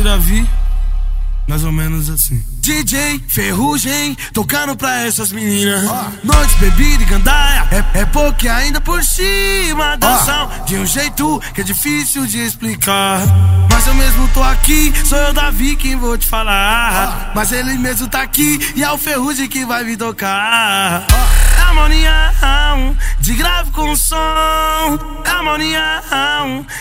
Davi, mais ou menos assim. DJ Ferrugem, tocando pra essas meninas. Noite, bebida e gandaia, é, é porque ainda por cima dançam de um jeito que é difícil de explicar. Mas eu mesmo tô aqui, sou eu Davi quem vou te falar. Mas ele mesmo tá aqui e é o Ferrugem que vai me tocar. Harmonia de grave com som, harmonia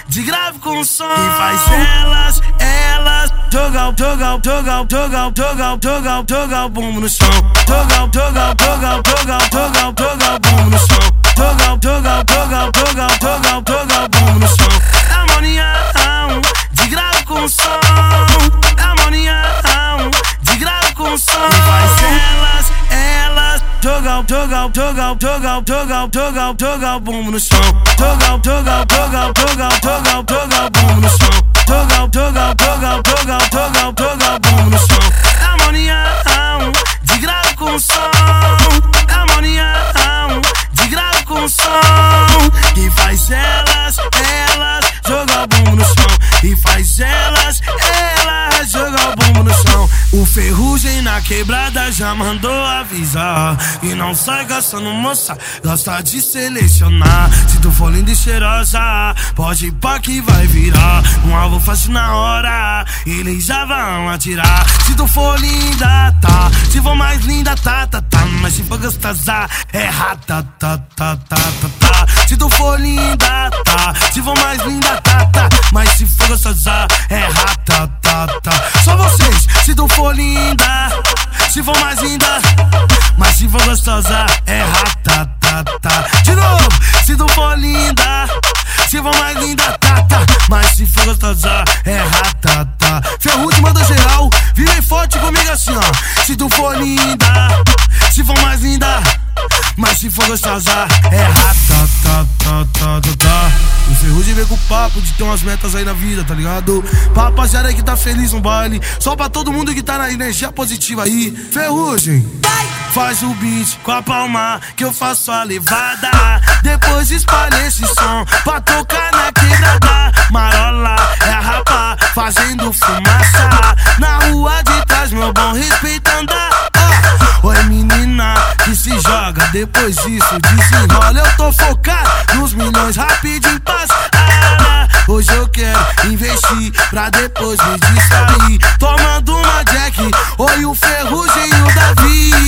de grave com som. E faz elas, elas jogar, jogar, jogar, jogar, jogar, jogar, jogar o bumbo no chão. Jogar, jogar, jogar, jogar, jogar, jogar o bumbo no chão. Jogar, jogar, jogar, jogar, jogar, jogar o bumbo no chão. Harmonia de grave com som, harmonia de grave com som. E faz elas, elas jogar, jogar, jogar, jogar, jogar, jogar, jogar o bumbo no chão. Jogar, jogar, jogar, jogar, jogar, jogar o bumbo no chão. Jogar, jogar, jogar, jogar, jogar, jogar o bumbo no chão. E faz elas, elas jogar o bumbo no chão. O ferrugem na quebrada já mandou avisar. E não sai gastando moça, gosta de selecionar. Se tu for linda e cheirosa, pode ir pra que vai virar. Um alvo fácil na hora, eles já vão atirar. Se tu for linda, tá. Se for mais linda, tá, tá, tá. Se for gostosa, é rata, tá, tá, tá, tá, tá. Se tu for linda, tá. Se for mais linda, tá, tá. Mas se for gostosa, é rata, tá, tá. Só vocês, se tu for linda, se for mais linda, mas se for gostosa, é rata, tá, tá. De novo, se tu for linda, se for mais linda, tá, tá. Mas se for gostosa, linda. Mas se for gostosa, é rata, tá, tá, tá, tá, tá. O Ferrugem vem com o papo de ter umas metas aí na vida, tá ligado? Pra rapaziada que tá feliz no baile. Só pra todo mundo que tá na energia positiva aí. Ferrugem, faz o beat com a palma que eu faço a levada. Depois espalha esse som pra tocar na quebrada. Marola é a rapa fazendo fumaça. Depois disso desenrola. Eu tô focado nos milhões, rapidinho passa. Ah, hoje eu quero investir pra depois me distrair. Tomando uma Jack, oi o Ferrugem e o Davi.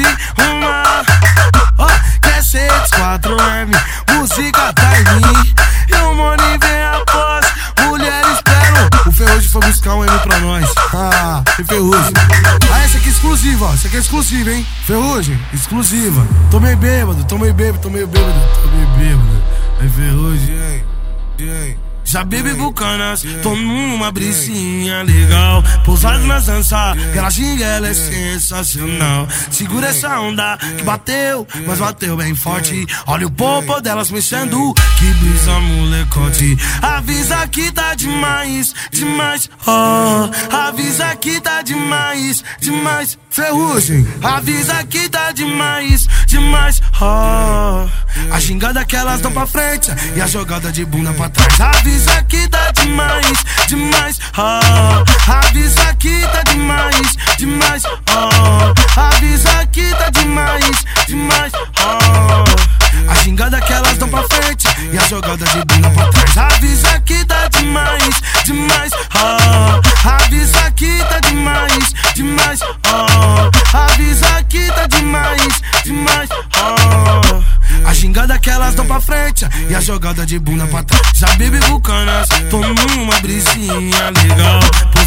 Uma. Ó, que é CX4M, música tá em mim. Eu moro e vem após. Mulher, espera. O Ferrugem foi buscar um M pra nós. Ah, e Ferrugem. Ah, essa aqui é exclusiva, ó. Essa aqui é exclusiva, hein? Ferrugem, exclusiva. Tomei bêbado, tomei bêbado, tomei bêbado, tomei bêbado. Aí Ferrugem, hein? Já bebi bucanas, tô numa brisinha legal. Pousado nas danças, aquela ginga ela é sensacional. Segura essa onda que bateu, mas bateu bem forte. Olha o popo delas mexendo, que brisa molecote. Avisa que tá demais, demais, oh Avisa que tá demais, demais. Ferrugem, avisa que tá demais, demais, oh A gingada que elas dão pra frente e a jogada de bunda pra trás. Avisa que tá demais, demais, oh jogada de bunda pra trás Avisa que tá demais, demais, oh Avisa que tá demais, demais, oh Avisa que tá demais, demais, oh A gingada que elas dão pra frente e a jogada de bunda pra trás. Já bebi bucanas, tô numa brisinha legal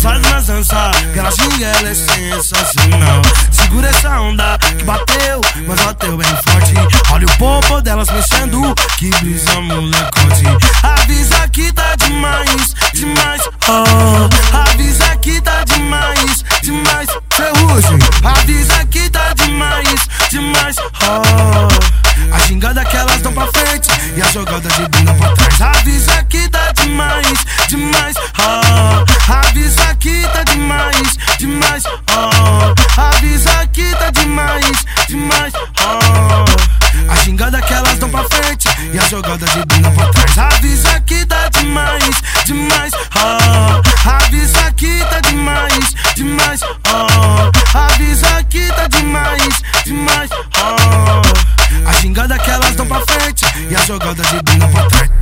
Pousado nas danças, aquela ginga ela é sensacional Segura essa onda que bateu, mas bateu bem forte. Olha o popo delas mexendo, que brisa molecote Avisa que tá demais, demais, oh. Avisa que tá demais, demais, ferrugem Avisa que tá demais, demais, oh. A xingada que elas dão pra frente e a jogada de bunda demais, oh. Avisa que tá demais, demais, oh. A xingada que elas dão pra frente e a jogada de bunda pra trás. Avisa que tá demais, demais, oh. Avisa que tá demais, demais, oh. Avisa que tá demais, demais, oh. A xingada que elas dão pra frente e a jogada de bunda pra trás.